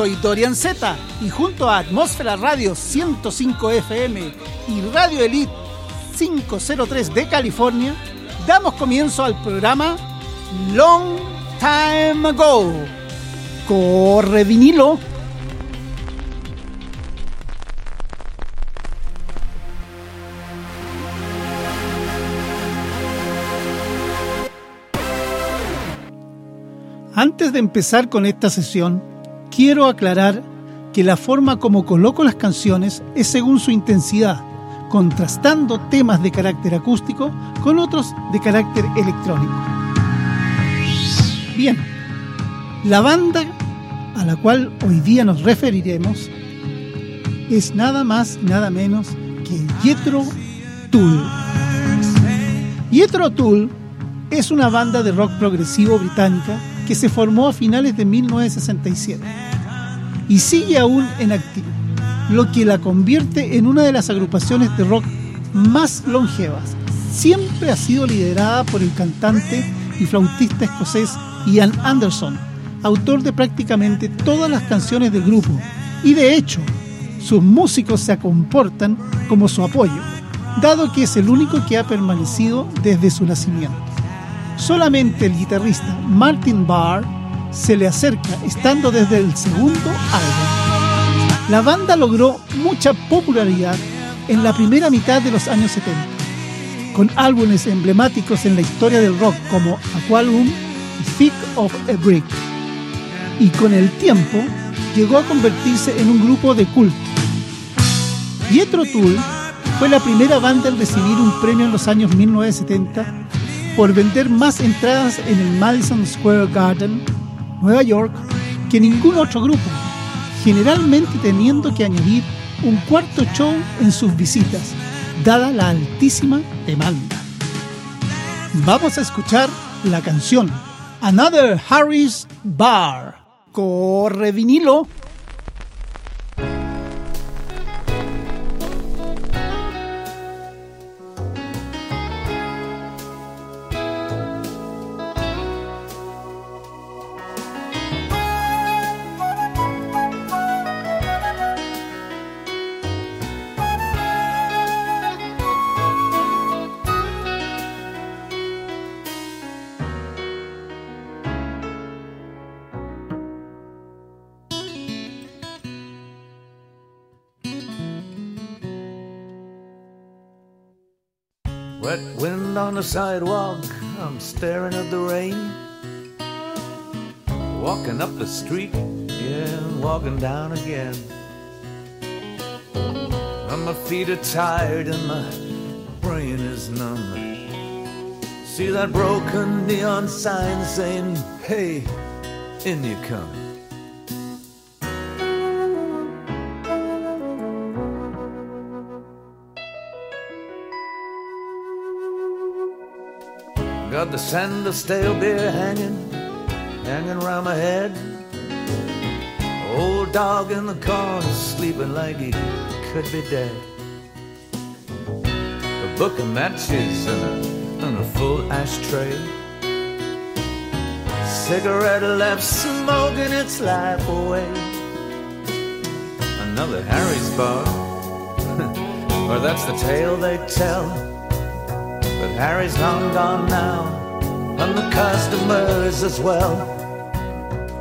soy Dorian Z y junto a Atmósfera Radio 105 FM y Radio Elite 503 de California, damos comienzo al programa Long Time Ago. Corre vinilo. Antes de empezar con esta sesión, quiero aclarar que la forma como coloco las canciones es según su intensidad, contrastando temas de carácter acústico con otros de carácter electrónico. Bien, la banda a la cual hoy día nos referiremos es nada más y nada menos que Jethro Tull. Jethro Tull es una banda de rock progresivo británica que se formó a finales de 1967 y sigue aún en activo, lo que la convierte en una de las agrupaciones de rock más longevas. Siempre ha sido liderada por el cantante y flautista escocés Ian Anderson, autor de prácticamente todas las canciones del grupo, y de hecho, sus músicos se comportan como su apoyo, dado que es el único que ha permanecido desde su nacimiento. Solamente el guitarrista Martin Barr se le acerca estando desde el segundo álbum. La banda logró mucha popularidad en la primera mitad de los años 70, con álbumes emblemáticos en la historia del rock como Aqualum y Thick of a Brick. Y con el tiempo llegó a convertirse en un grupo de culto. Pietro Tull fue la primera banda en recibir un premio en los años 1970 por vender más entradas en el Madison Square Garden, Nueva York, que ningún otro grupo, generalmente teniendo que añadir un cuarto show en sus visitas, dada la altísima demanda. Vamos a escuchar la canción Another Harry's Bar. Corre vinilo. The sidewalk, I'm staring at the rain. Walking up the street, yeah, walking down again. And my feet are tired and my brain is numb. See that broken neon sign saying, hey, in you come. Got the scent of stale beer hanging, hanging around my head. Old dog in the corner sleeping like he could be dead. A book of matches and a, and a full ashtray. Cigarette left smoking its life away. Another Harry's bar, or that's the tale they tell. But Harry's long gone now, and the customers as well.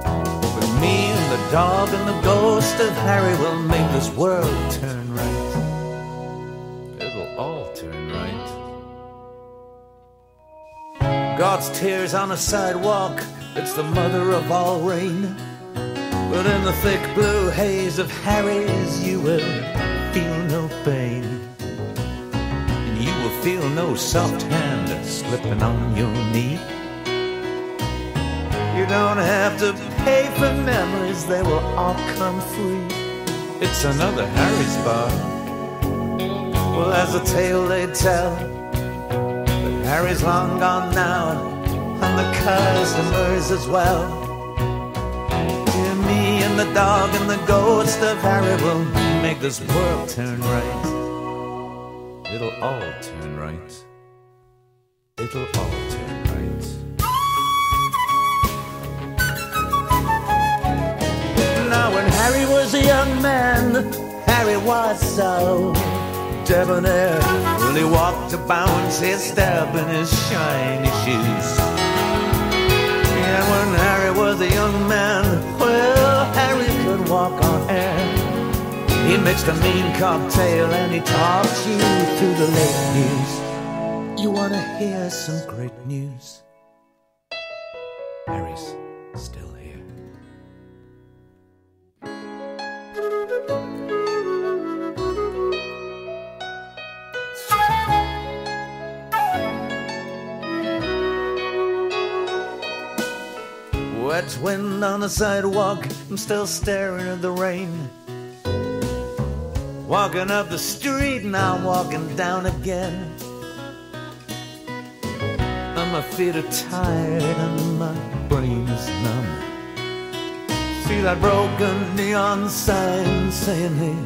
But me and the dog and the ghost of Harry will make this world turn right. It'll all turn right. God's tears on a sidewalk, it's the mother of all rain. But in the thick blue haze of Harry's, you will feel no pain feel no soft hand slipping on your knee. You don't have to pay for memories, they will all come free. It's another Harry's bar. Well, as a tale they tell, but Harry's long gone now, and the customers as well. Me and the dog and the ghost of Harry will make this world turn right it'll all turn right. It'll all turn right. Now when Harry was a young man, Harry was so debonair. When he walked about, his step in his shiny shoes. And when Harry was a young man, well, Harry could walk on air. He mixed a mean cocktail and he talked you through the late news. You wanna hear some great news? Harry's still here. Wet wind on the sidewalk, I'm still staring at the rain. Walking up the street, now I'm walking down again. And my feet are tired and my brain is numb. See that broken neon sign saying, hey,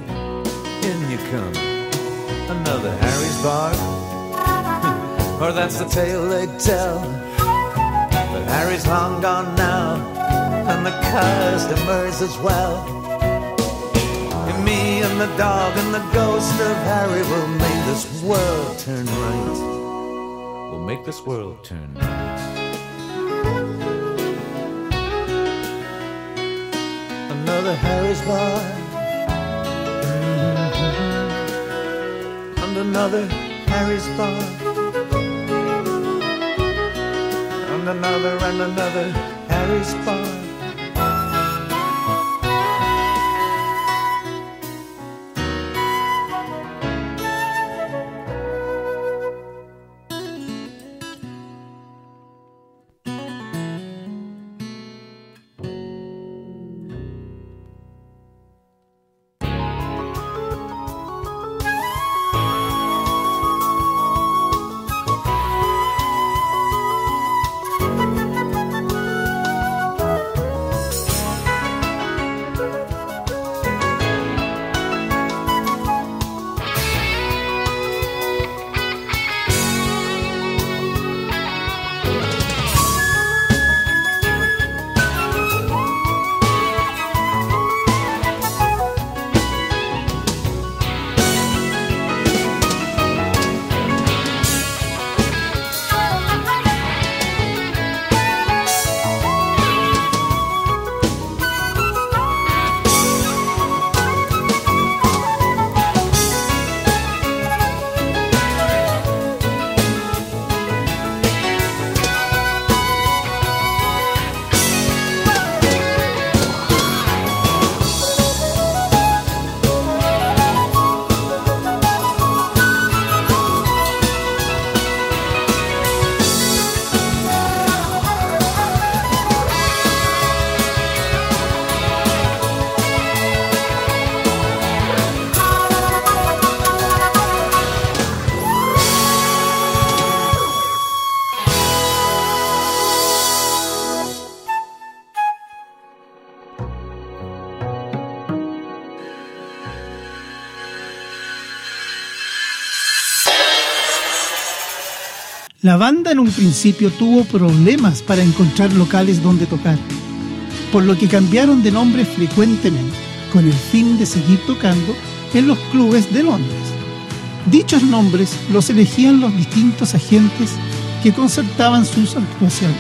in you come. Another Harry's bar. or that's the tale they tell. But Harry's long gone now, and the customers as well. And me and the dog and the ghost of Harry will make this world turn right. We'll make this world turn right. Another Harry's bar. Mhm. And another Harry's bar. And another and another Harry's bar. La banda en un principio tuvo problemas para encontrar locales donde tocar, por lo que cambiaron de nombre frecuentemente, con el fin de seguir tocando en los clubes de Londres. Dichos nombres los elegían los distintos agentes que concertaban sus actuaciones,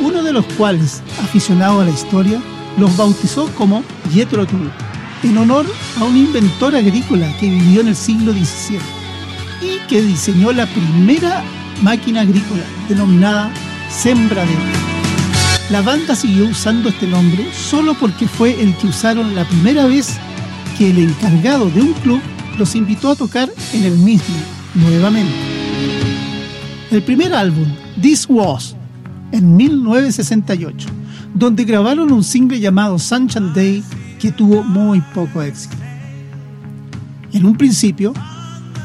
uno de los cuales, aficionado a la historia, los bautizó como Jethro Tull, en honor a un inventor agrícola que vivió en el siglo XVII y que diseñó la primera máquina agrícola denominada Sembradero. La banda siguió usando este nombre solo porque fue el que usaron la primera vez que el encargado de un club los invitó a tocar en el mismo, nuevamente. El primer álbum, This Was, en 1968, donde grabaron un single llamado Sunshine Day que tuvo muy poco éxito. En un principio,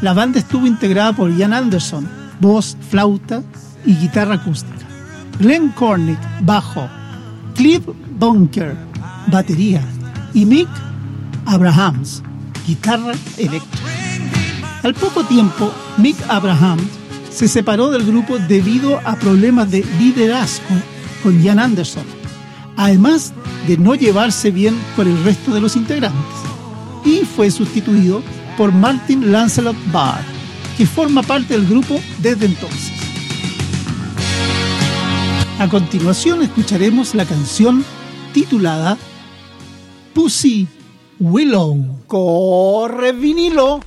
la banda estuvo integrada por Ian Anderson, voz, flauta y guitarra acústica. Glenn Cornick, bajo. Cliff Bunker, batería. Y Mick Abrahams, guitarra eléctrica. Al poco tiempo, Mick Abrahams se separó del grupo debido a problemas de liderazgo con Ian Anderson, además de no llevarse bien con el resto de los integrantes y fue sustituido por Martin Lancelot Barr, que forma parte del grupo desde entonces. A continuación escucharemos la canción titulada Pussy Willow. ¡Corre vinilo!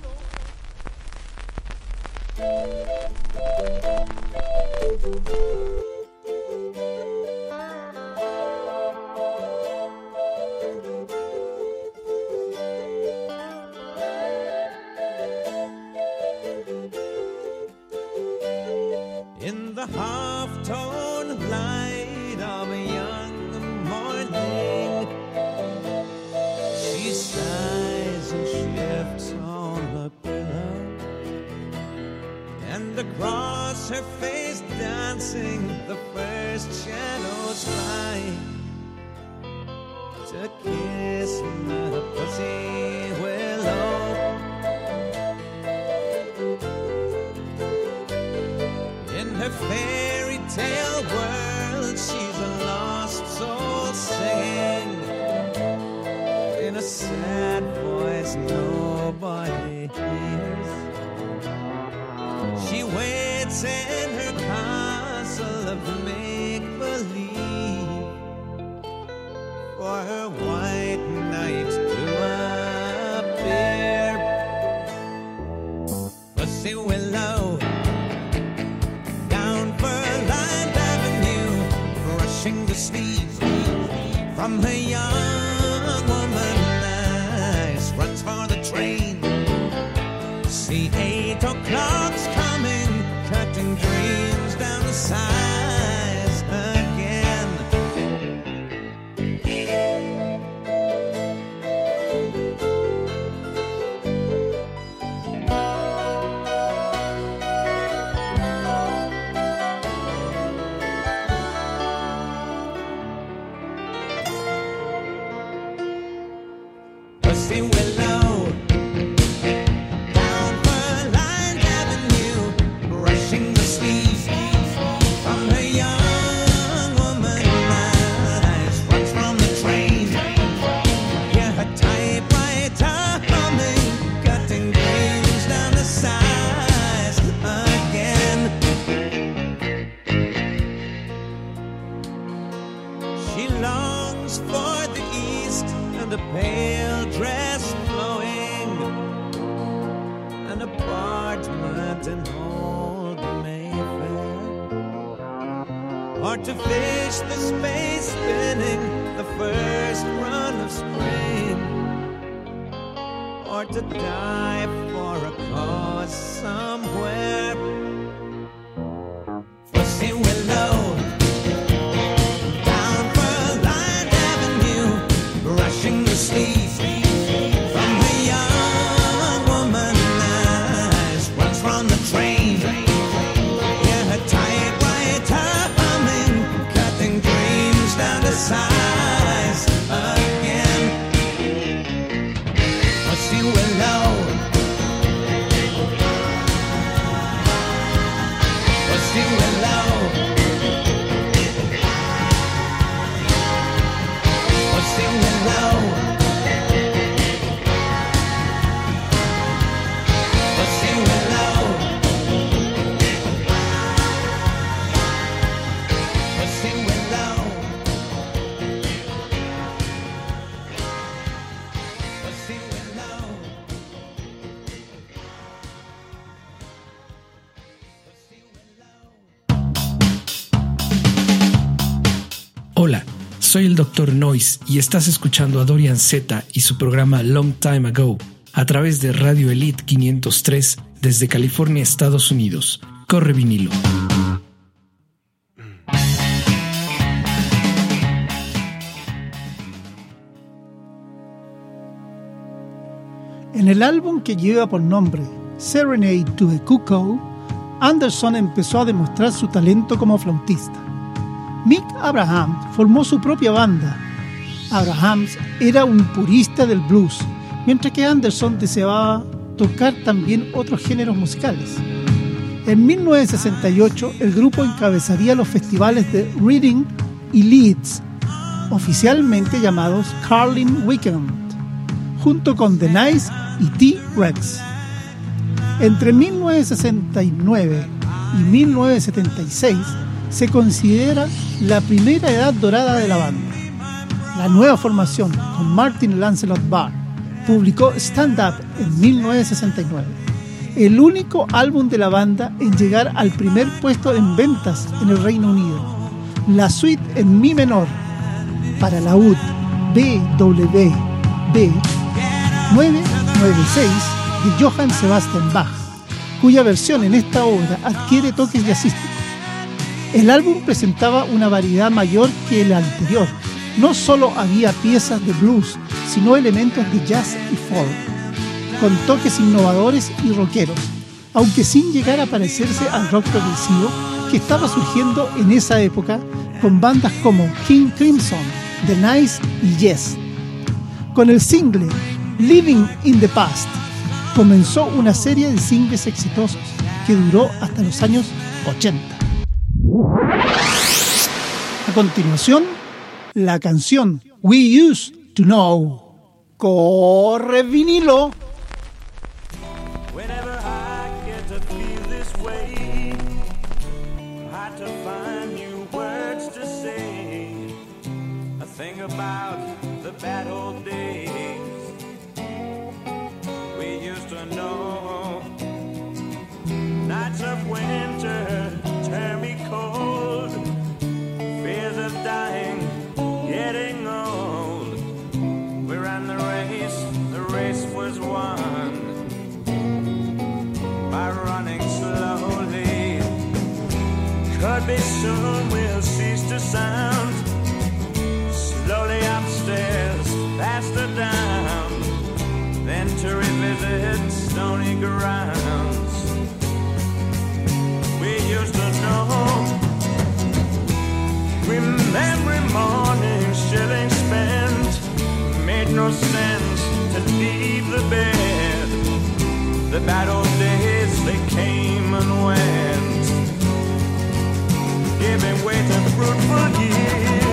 Soy el Dr. Noise y estás escuchando a Dorian Z y su programa Long Time Ago a través de Radio Elite 503 desde California, Estados Unidos. Corre vinilo. En el álbum que lleva por nombre Serenade to the Cuckoo, Anderson empezó a demostrar su talento como flautista. Mick Abraham formó su propia banda. Abraham era un purista del blues, mientras que Anderson deseaba tocar también otros géneros musicales. En 1968 el grupo encabezaría los festivales de Reading y Leeds. oficialmente llamados Carlin Weekend, junto con The Nice y T-Rex. Entre 1969 y 1976 se considera la primera edad dorada de la banda. La nueva formación, con Martin Lancelot Barr, publicó Stand Up en 1969, el único álbum de la banda en llegar al primer puesto en ventas en el Reino Unido. La suite en Mi menor para la UD BWB 996 de Johann Sebastian Bach, cuya versión en esta obra adquiere toques jazzísticos. El álbum presentaba una variedad mayor que el anterior. No solo había piezas de blues, sino elementos de jazz y folk, con toques innovadores y rockeros, aunque sin llegar a parecerse al rock progresivo que estaba surgiendo en esa época con bandas como King Crimson, The Nice y Yes. Con el single Living in the Past comenzó una serie de singles exitosos que duró hasta los años 80. A continuación, la canción We Used to Know. Corre vinilo. To revisit stony grounds. We used to know. Remembering mornings, shillings spent, made no sense to leave the bed. The bad old days, they came and went, giving way to fruitful years.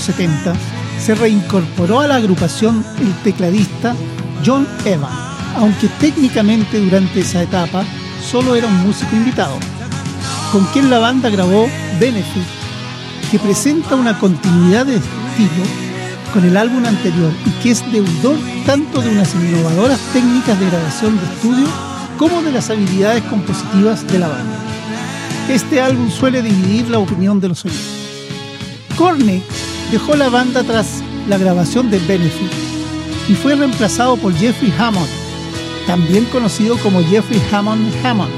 1970 se reincorporó a la agrupación el tecladista John Evans, aunque técnicamente durante esa etapa solo era un músico invitado, con quien la banda grabó Benefit, que presenta una continuidad de estilo con el álbum anterior y que es deudor tanto de unas innovadoras técnicas de grabación de estudio como de las habilidades compositivas de la banda. Este álbum suele dividir la opinión de los oyentes. Corney dejó la banda tras la grabación de Benefit y fue reemplazado por Jeffrey Hammond, también conocido como Jeffrey Hammond Hammond,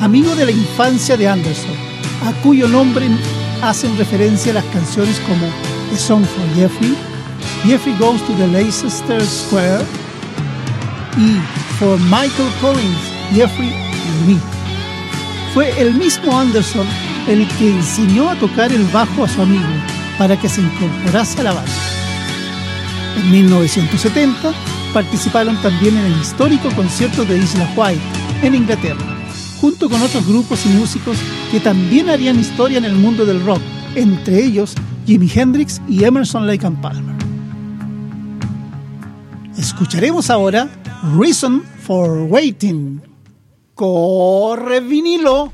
amigo de la infancia de Anderson, a cuyo nombre hacen referencia las canciones como A Song for Jeffrey, Jeffrey Goes to the Leicester Square y For Michael Collins, Jeffrey and Me. Fue el mismo Anderson el que enseñó a tocar el bajo a su amigo para que se incorporase a la banda. En 1970 participaron también en el histórico concierto de Isla White, en Inglaterra, junto con otros grupos y músicos que también harían historia en el mundo del rock, entre ellos Jimi Hendrix y Emerson Lake and Palmer. Escucharemos ahora Reason for Waiting. Corre vinilo.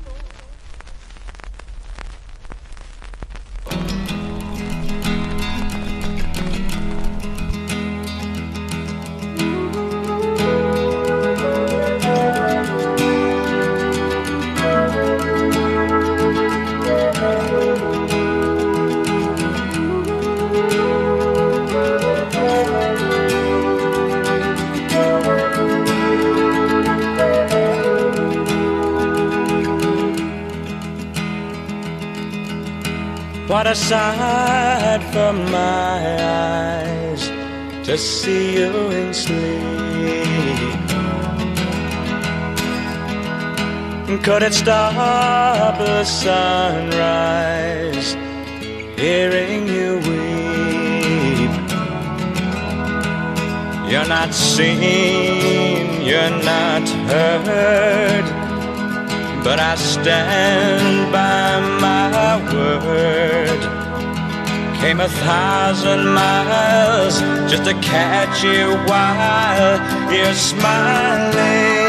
What a sight for my eyes to see you in sleep. Could it stop the sunrise, hearing you weep? You're not seen, you're not heard but I stand by my word. Came a thousand miles just to catch you while you're smiling.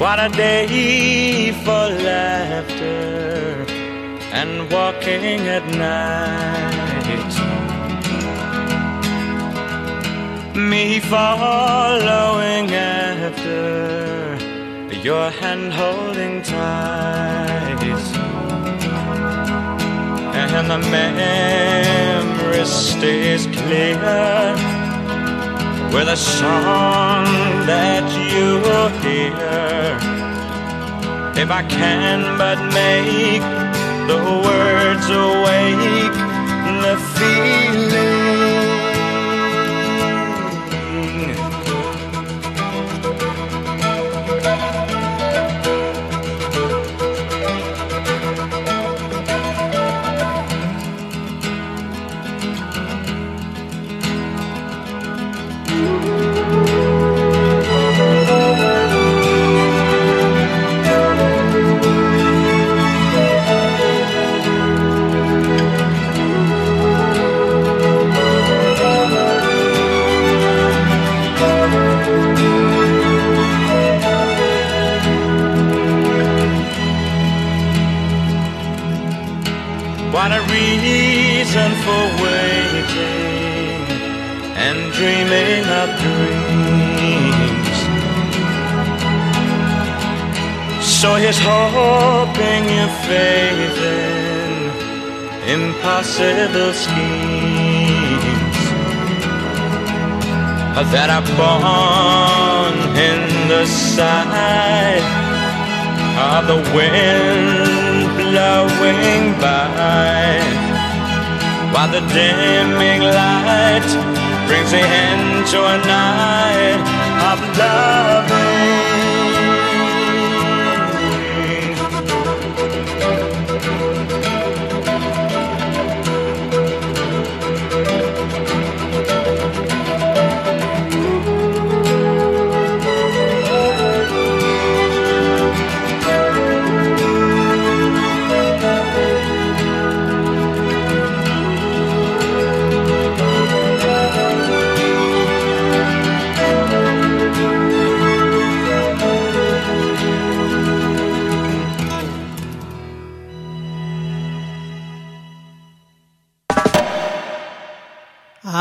What a day for laughter and walking at night. Me following after your hand holding tight. And the memory stays clear with a song that you'll hear. If I can but make the words awake, the feeling. Dreams. So he's hoping you faith in impossible schemes that are born in the sight of the wind blowing by while the dimming light the end to a night of loving.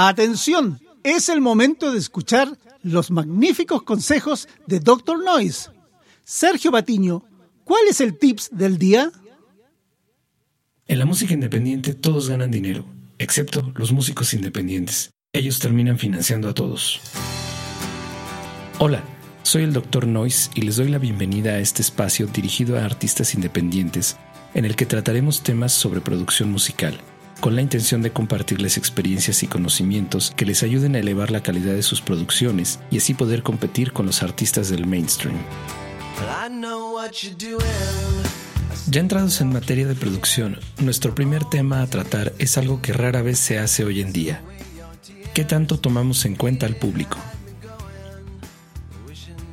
Atención, es el momento de escuchar los magníficos consejos de Dr. Noise. Sergio Patiño, ¿cuál es el tips del día? En la música independiente todos ganan dinero, excepto los músicos independientes. Ellos terminan financiando a todos. Hola, soy el Dr. Noise y les doy la bienvenida a este espacio dirigido a artistas independientes en el que trataremos temas sobre producción musical con la intención de compartirles experiencias y conocimientos que les ayuden a elevar la calidad de sus producciones y así poder competir con los artistas del mainstream. Ya entrados en materia de producción, nuestro primer tema a tratar es algo que rara vez se hace hoy en día. ¿Qué tanto tomamos en cuenta al público?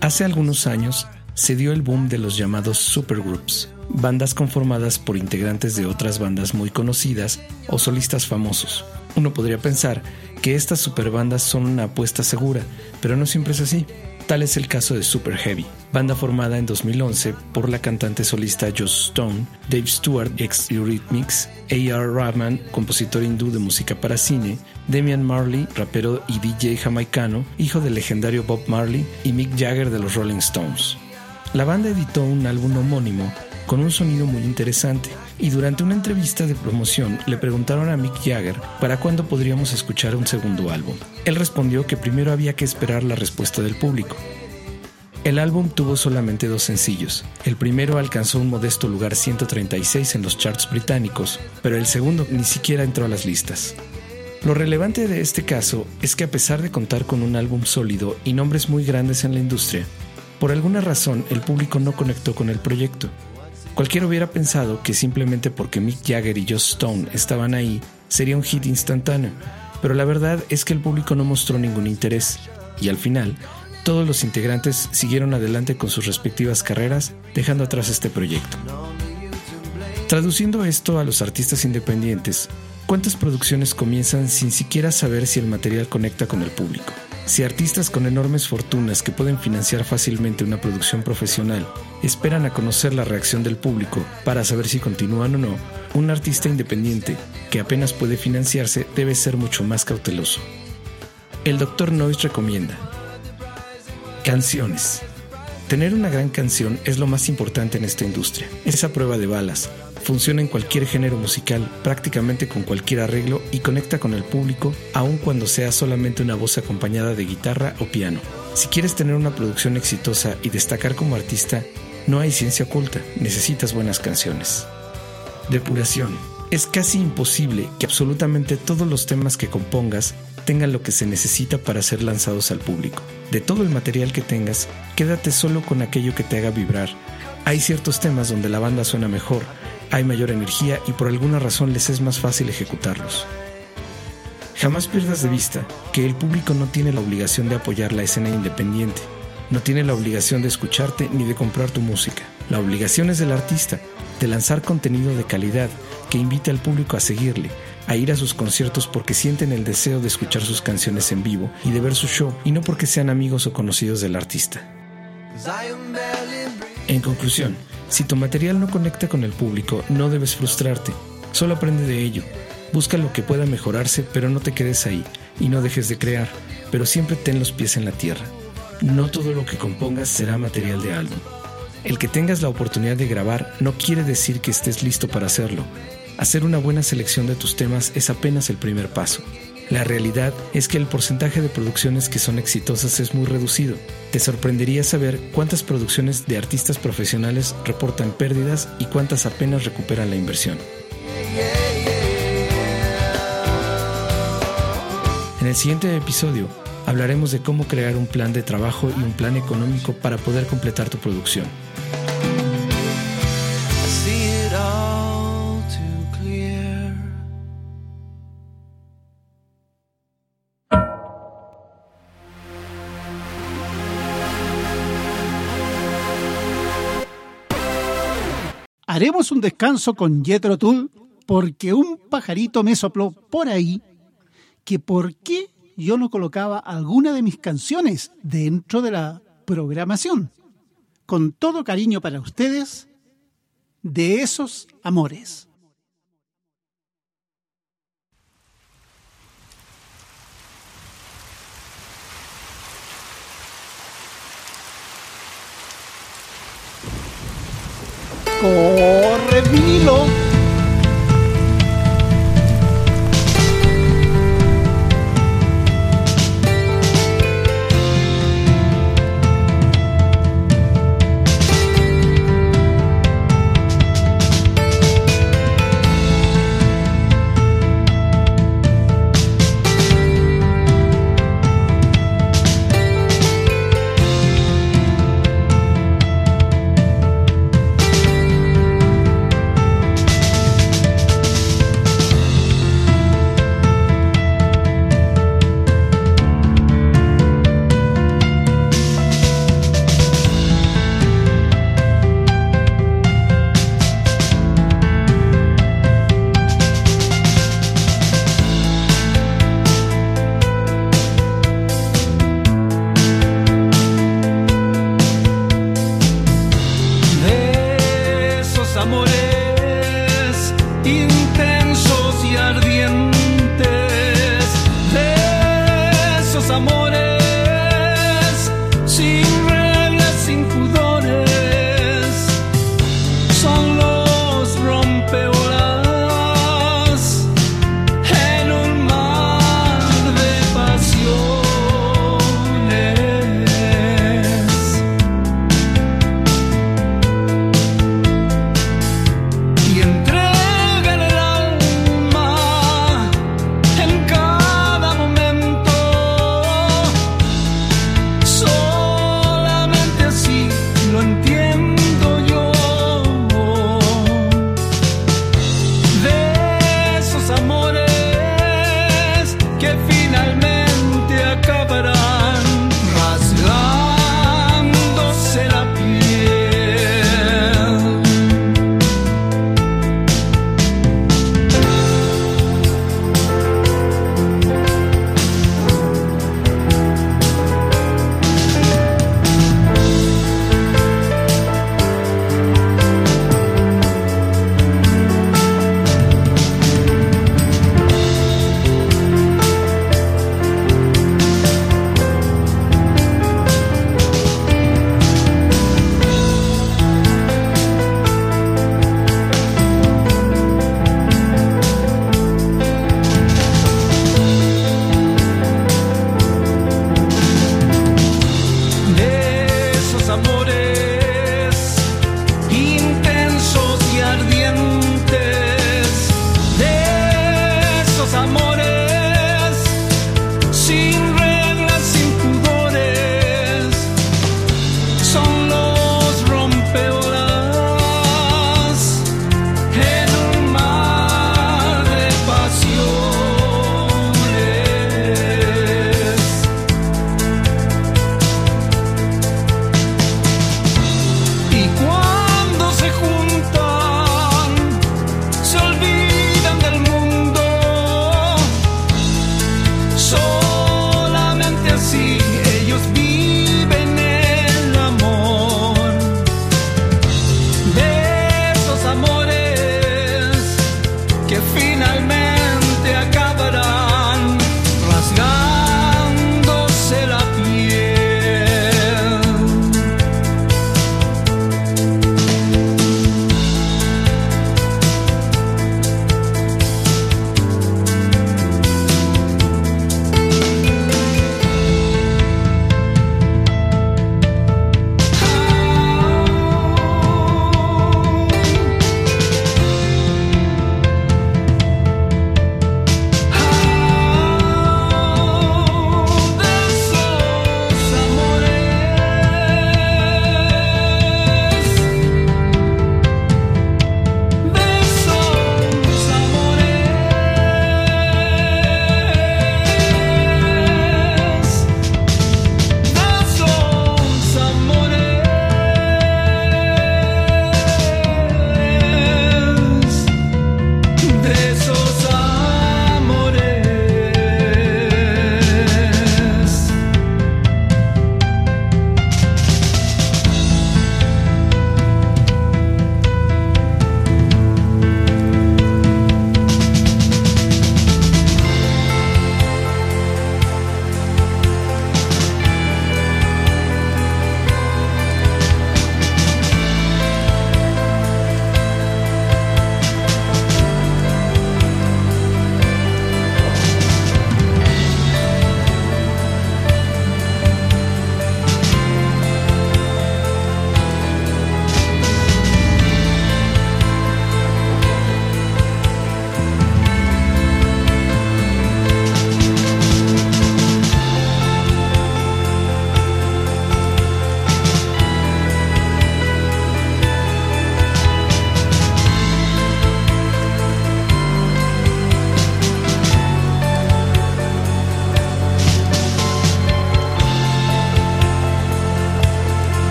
Hace algunos años se dio el boom de los llamados supergroups, bandas conformadas por integrantes de otras bandas muy conocidas o solistas famosos. Uno podría pensar que estas superbandas son una apuesta segura, pero no siempre es así. Tal es el caso de Super Heavy, banda formada en 2011 por la cantante solista Joss Stone, Dave Stewart, ex Eurythmics, A.R. Rahman, compositor hindú de música para cine, Damian Marley, rapero y DJ jamaicano, hijo del legendario Bob Marley, y Mick Jagger de los Rolling Stones. La banda editó un álbum homónimo con un sonido muy interesante. Y durante una entrevista de promoción le preguntaron a Mick Jagger para cuándo podríamos escuchar un segundo álbum. Él respondió que primero había que esperar la respuesta del público. El álbum tuvo solamente dos sencillos. El primero alcanzó un modesto lugar 136 en los charts británicos, pero el segundo ni siquiera entró a las listas. Lo relevante de este caso es que a pesar de contar con un álbum sólido y nombres muy grandes en la industria, por alguna razón el público no conectó con el proyecto. Cualquiera hubiera pensado que simplemente porque Mick Jagger y Joss Stone estaban ahí, sería un hit instantáneo, pero la verdad es que el público no mostró ningún interés, y al final, todos los integrantes siguieron adelante con sus respectivas carreras, dejando atrás este proyecto. Traduciendo esto a los artistas independientes, ¿cuántas producciones comienzan sin siquiera saber si el material conecta con el público? Si artistas con enormes fortunas que pueden financiar fácilmente una producción profesional esperan a conocer la reacción del público para saber si continúan o no, un artista independiente que apenas puede financiarse debe ser mucho más cauteloso. El Dr. Noyes recomienda Canciones. Tener una gran canción es lo más importante en esta industria. Esa prueba de balas, Funciona en cualquier género musical, prácticamente con cualquier arreglo y conecta con el público, aun cuando sea solamente una voz acompañada de guitarra o piano. Si quieres tener una producción exitosa y destacar como artista, no hay ciencia oculta, necesitas buenas canciones. Depuración. Es casi imposible que absolutamente todos los temas que compongas tengan lo que se necesita para ser lanzados al público. De todo el material que tengas, quédate solo con aquello que te haga vibrar. Hay ciertos temas donde la banda suena mejor, hay mayor energía y por alguna razón les es más fácil ejecutarlos. Jamás pierdas de vista que el público no tiene la obligación de apoyar la escena independiente, no tiene la obligación de escucharte ni de comprar tu música. La obligación es del artista, de lanzar contenido de calidad que invite al público a seguirle, a ir a sus conciertos porque sienten el deseo de escuchar sus canciones en vivo y de ver su show y no porque sean amigos o conocidos del artista. En conclusión, si tu material no conecta con el público, no debes frustrarte. Solo aprende de ello. Busca lo que pueda mejorarse, pero no te quedes ahí y no dejes de crear, pero siempre ten los pies en la tierra. No todo lo que compongas será material de álbum. El que tengas la oportunidad de grabar no quiere decir que estés listo para hacerlo. Hacer una buena selección de tus temas es apenas el primer paso. La realidad es que el porcentaje de producciones que son exitosas es muy reducido. Te sorprendería saber cuántas producciones de artistas profesionales reportan pérdidas y cuántas apenas recuperan la inversión. En el siguiente episodio hablaremos de cómo crear un plan de trabajo y un plan económico para poder completar tu producción. Haremos un descanso con Jethro Tull porque un pajarito me sopló por ahí que por qué yo no colocaba alguna de mis canciones dentro de la programación. Con todo cariño para ustedes, de esos amores. Corre bien.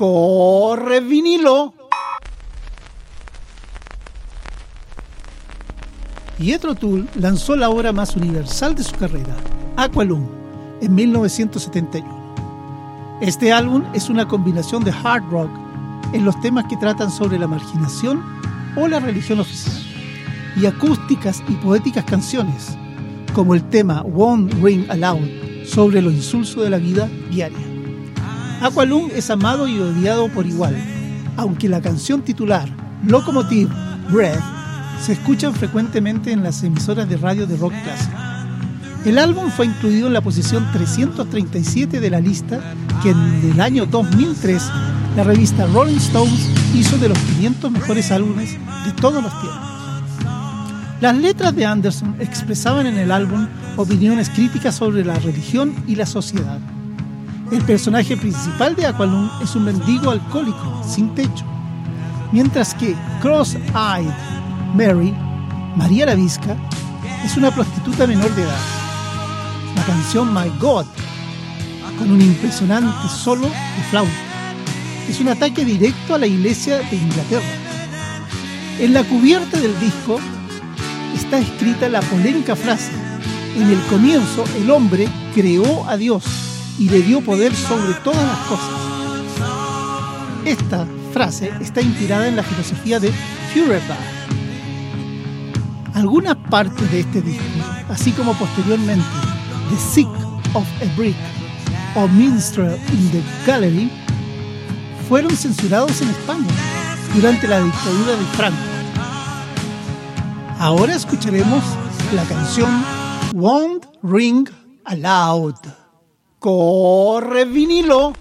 Corre vinilo. Pietro Tull lanzó la obra más universal de su carrera, Aqualung, en 1971. Este álbum es una combinación de hard rock en los temas que tratan sobre la marginación o la religión oficial, y acústicas y poéticas canciones, como el tema Won't Ring Aloud sobre lo insulso de la vida diaria. Aqualung es amado y odiado por igual, aunque la canción titular, Locomotive Breath, se escuchan frecuentemente en las emisoras de radio de rock clásico. El álbum fue incluido en la posición 337 de la lista que en el año 2003 la revista Rolling Stones hizo de los 500 mejores álbumes de todos los tiempos. Las letras de Anderson expresaban en el álbum opiniones críticas sobre la religión y la sociedad. El personaje principal de Aqualung es un mendigo alcohólico sin techo, mientras que Cross-Eyed Mary, María la Visca, es una prostituta menor de edad. La canción My God, con un impresionante solo de flauta, es un ataque directo a la iglesia de Inglaterra. En la cubierta del disco está escrita la polémica frase, en el comienzo el hombre creó a Dios y le dio poder sobre todas las cosas. Esta frase está inspirada en la filosofía de Feuerbach. Algunas partes de este disco, así como posteriormente The Sick of a Brick o Minstrel in the Gallery, fueron censurados en España durante la dictadura de Franco. Ahora escucharemos la canción Won't Ring Aloud. Corre vinilo.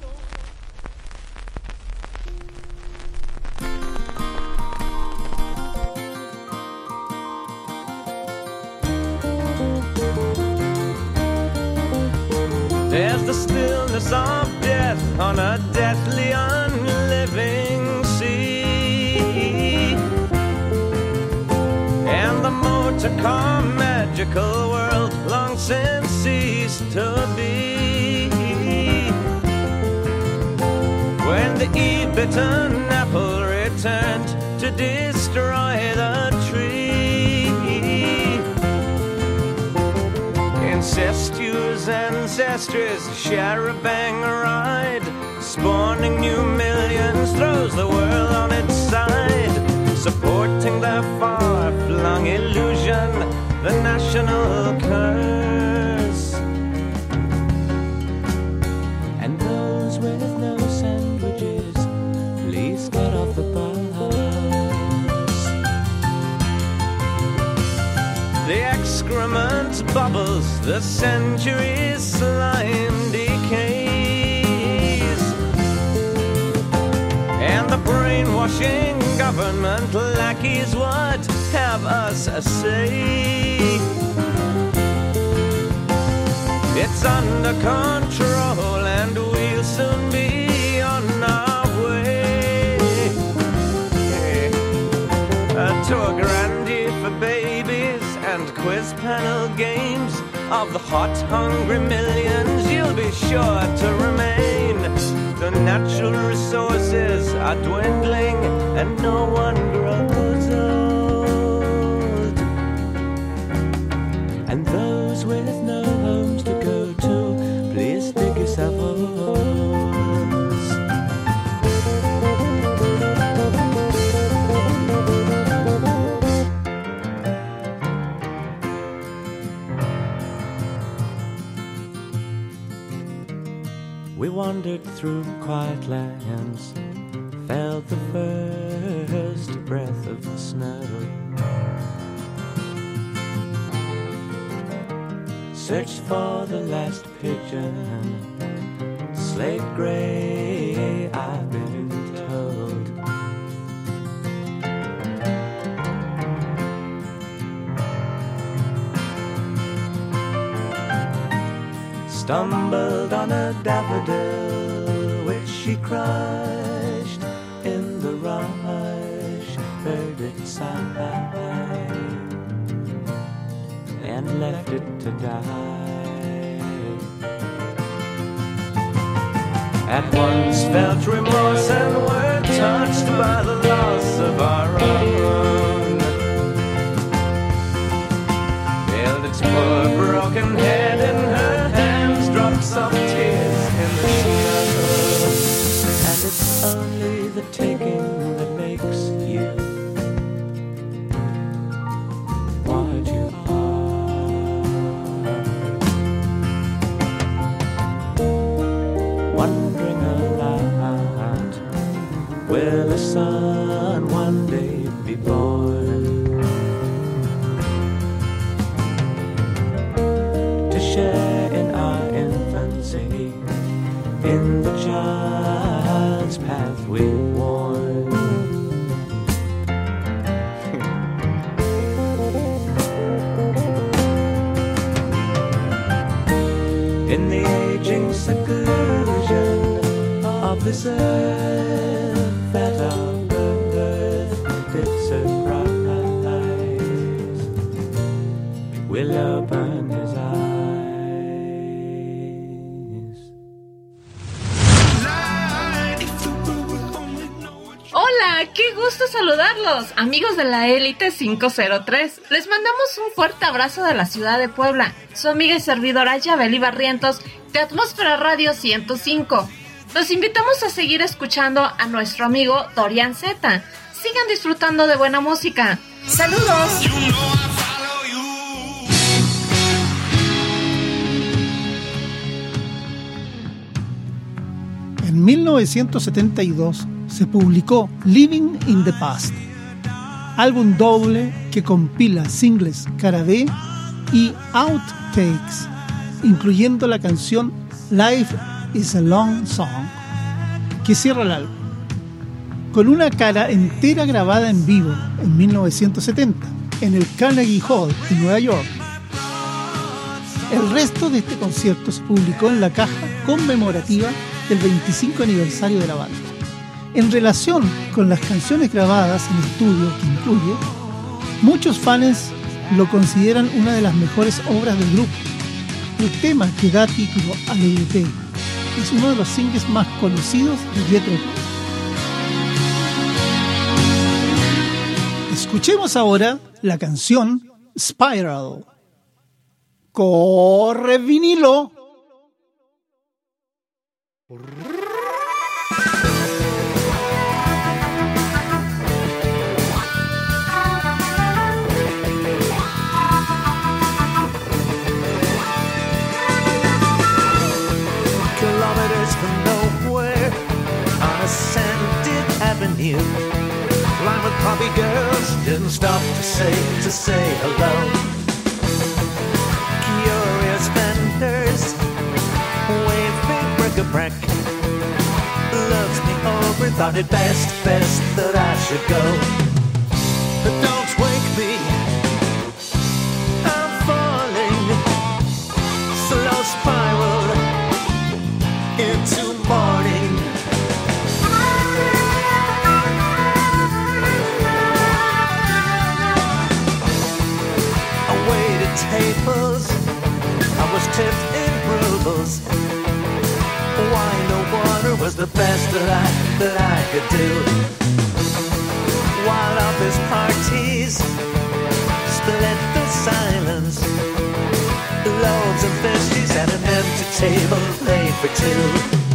There's the stillness of death on a deathly unliving sea. And the motor car magical world long since ceased to the e-bitten apple returned to destroy the tree. Incestuous ancestors share a bang ride, spawning new millions, throws the world on its side, supporting their far flung illusion, the national curse. Excrement bubbles, the centuries slime decays. And the brainwashing government lackeys would have us say. It's under control and we'll soon be on our way to a grandee for and quiz panel games of the hot, hungry millions. You'll be sure to remain. The natural resources are dwindling and no one grows We wandered through quiet lands, felt the first breath of the snow. Searched for the last pigeon, slate gray, I've been Stumbled on a daffodil which she crushed in the rush, heard it sigh and left it to die. At once felt remorse and we're touched by the loss of our own. Held its poor broken head in only the taking Hola, qué gusto saludarlos, amigos de la Élite 503. Les mandamos un fuerte abrazo de la ciudad de Puebla. Su amiga y servidora Yabeli Barrientos de Atmósfera Radio 105. Los invitamos a seguir escuchando a nuestro amigo Dorian Z. Sigan disfrutando de buena música. ¡Saludos! En 1972 se publicó Living in the Past, álbum doble que compila singles cara B y outtakes, incluyendo la canción Life is a Long Song, que cierra el álbum. Con una cara entera grabada en vivo en 1970 en el Carnegie Hall en Nueva York. El resto de este concierto se publicó en la caja conmemorativa del 25 aniversario de la banda. En relación con las canciones grabadas en estudio que incluye, muchos fans lo consideran una de las mejores obras del grupo. El tema que da título al LP es uno de los singles más conocidos de Jethro. Escuchemos ahora la canción Spiral. Corre vinilo. Lined with poppy girls, didn't stop to say, to say hello. Curious vendors, waving bric-a-brac. Loves me over, thought it best, best that I should go. But don't wake tables, I was tipped in rubles. Wine or water was the best that I that I could do. While office parties split the silence. Loaves and fishies at an empty table laid for two.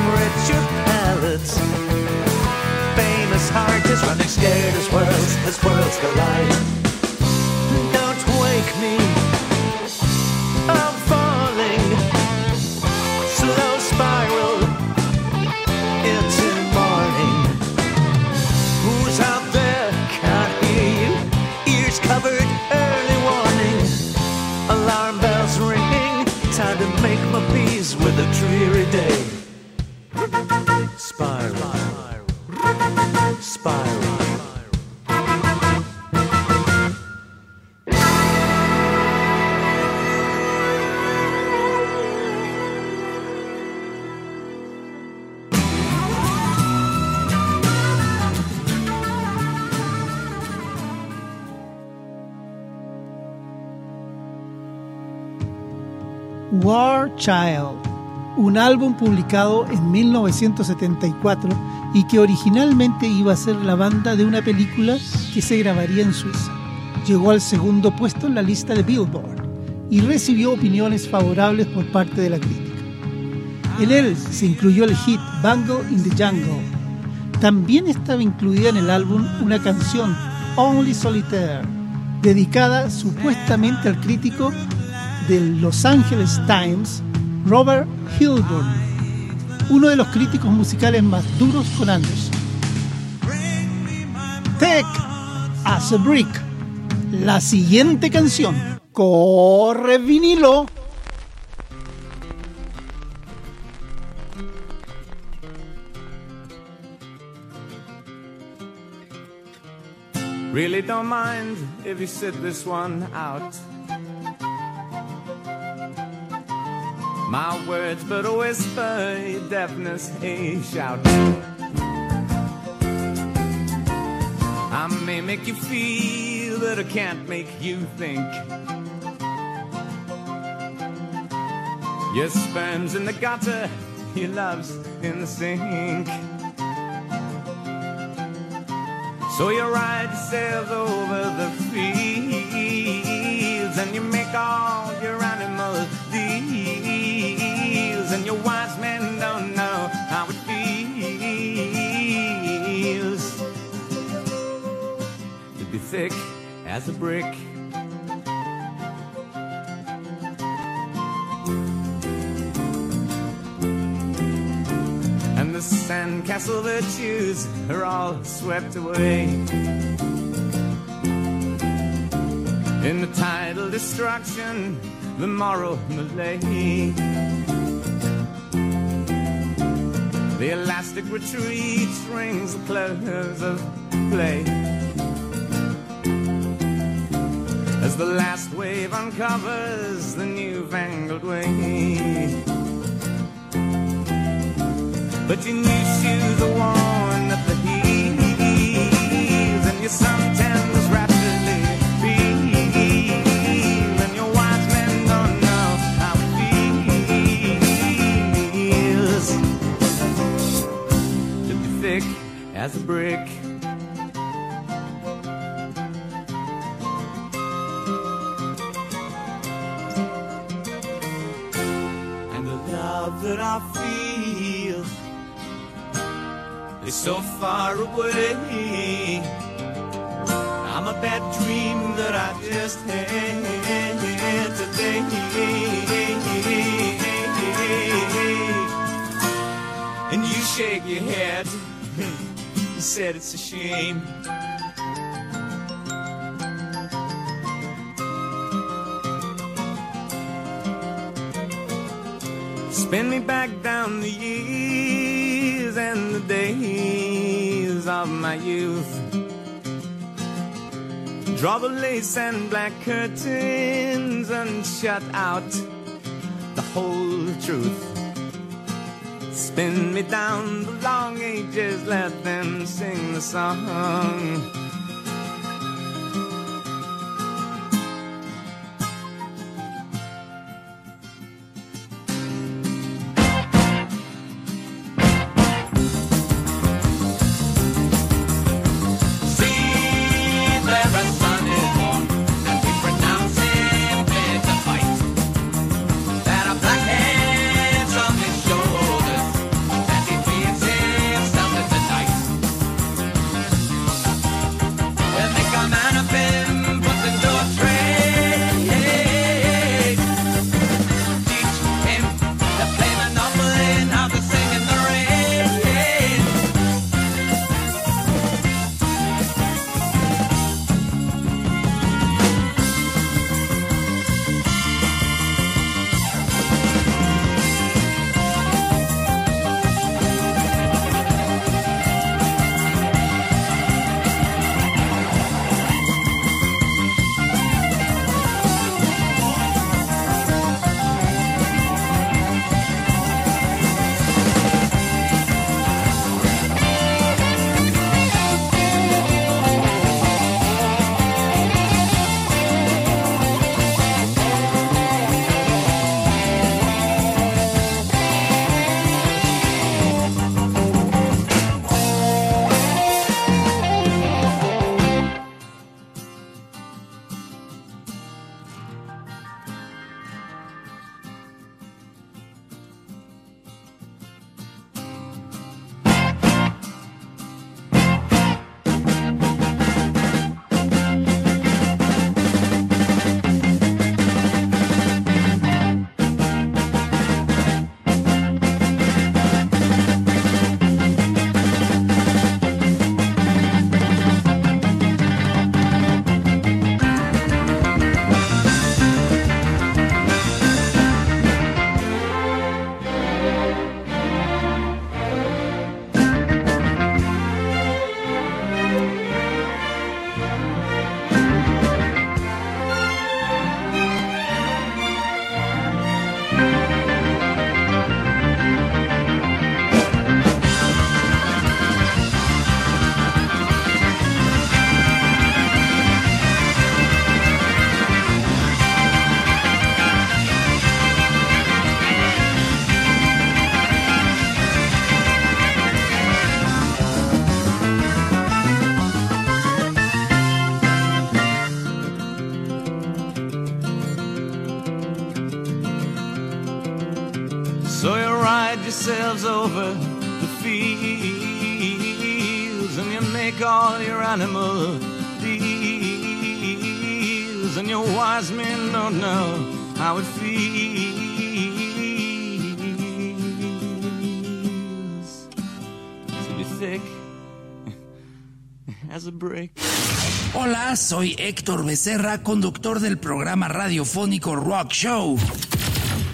From richer palettes. Famous heart is running scared as worlds as worlds collide. Child, un álbum publicado en 1974 y que originalmente iba a ser la banda de una película que se grabaría en Suiza. Llegó al segundo puesto en la lista de Billboard y recibió opiniones favorables por parte de la crítica. En él se incluyó el hit Bungle in the Jungle. También estaba incluida en el álbum una canción, Only Solitaire, dedicada supuestamente al crítico del Los Angeles Times, Robert Hilburn, uno de los críticos musicales más duros con Anderson. Tech as a Brick, la siguiente canción. Corre vinilo. Really don't mind if you sit this one out. My words but a whisper, your deafness a shout. I may make you feel, but I can't make you think. Your sperm's in the gutter, your love's in the sink. So you ride yourself over the fields and you make all your animals and your wise men don't know how it feels to be thick as a brick. And the sandcastle virtues are all swept away. In the tidal destruction, the moral malaise. The elastic retreat rings the close of play. As the last wave uncovers the newfangled way. But your new shoes are worn at the heels, and your suntan as a brick. And the love that I feel is so far away. I'm a bad dream that I just had today. And you shake your head. You said it's a shame. Spin me back down the years and the days of my youth. Draw the lace and black curtains and shut out the whole truth. Spin me down the long ages, let them sing the song. Héctor Becerra, conductor del programa radiofónico Rock Show.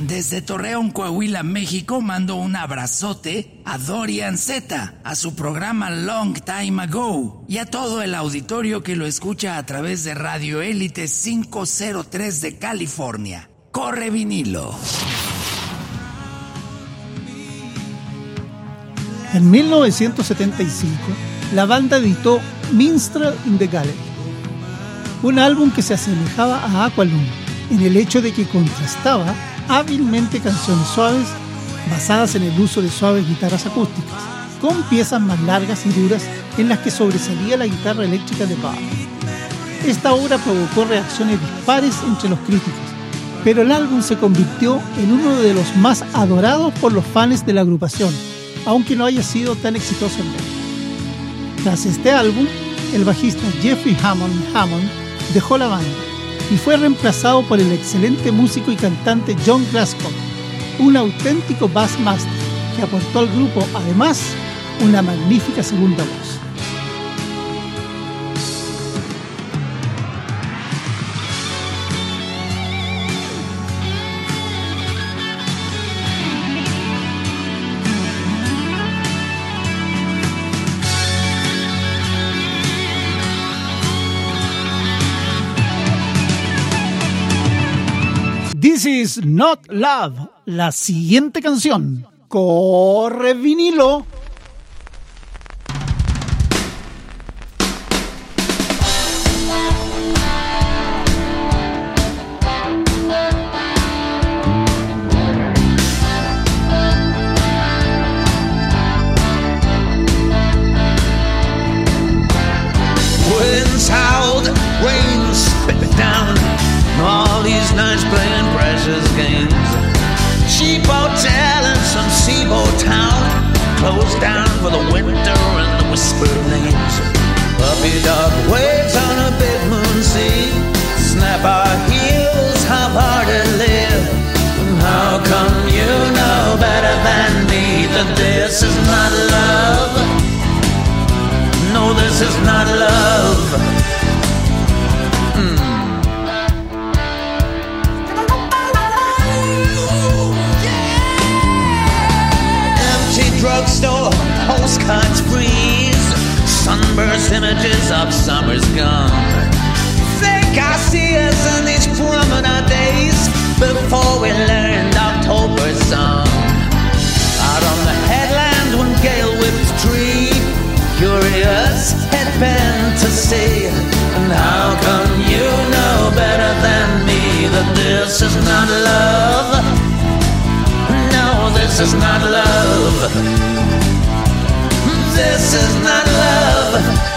Desde Torreón, Coahuila, México, mando un abrazote a Dorian Z, a su programa Long Time Ago y a todo el auditorio que lo escucha a través de Radio Élite 503 de California. Corre vinilo. En 1975, la banda editó Minstrel in the Gallery, un álbum que se asemejaba a Aqualung en el hecho de que contrastaba hábilmente canciones suaves basadas en el uso de suaves guitarras acústicas, con piezas más largas y duras en las que sobresalía la guitarra eléctrica de Bob. Esta obra provocó reacciones dispares entre los críticos, pero el álbum se convirtió en uno de los más adorados por los fans de la agrupación, aunque no haya sido tan exitoso en venta. Tras este álbum, el bajista Jeffrey Hammond dejó la banda y fue reemplazado por el excelente músico y cantante John Glasgow, un auténtico bassmaster que aportó al grupo además una magnífica segunda voz. This is not love. La siguiente canción. Corre vinilo. This is not love. This is not love.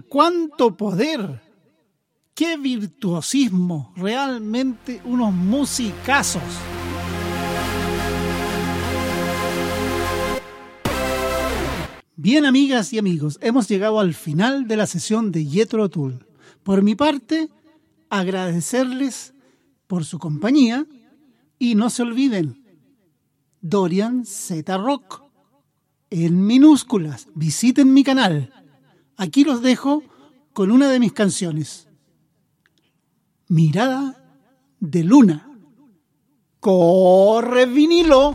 Cuánto poder. Qué virtuosismo, realmente unos musicazos. Bien, amigas y amigos, hemos llegado al final de la sesión de Yetro Tool. Por mi parte, agradecerles por su compañía y no se olviden, Dorian Z Rock en minúsculas. Visiten mi canal. Aquí los dejo con una de mis canciones. Mirada de luna. Corre vinilo.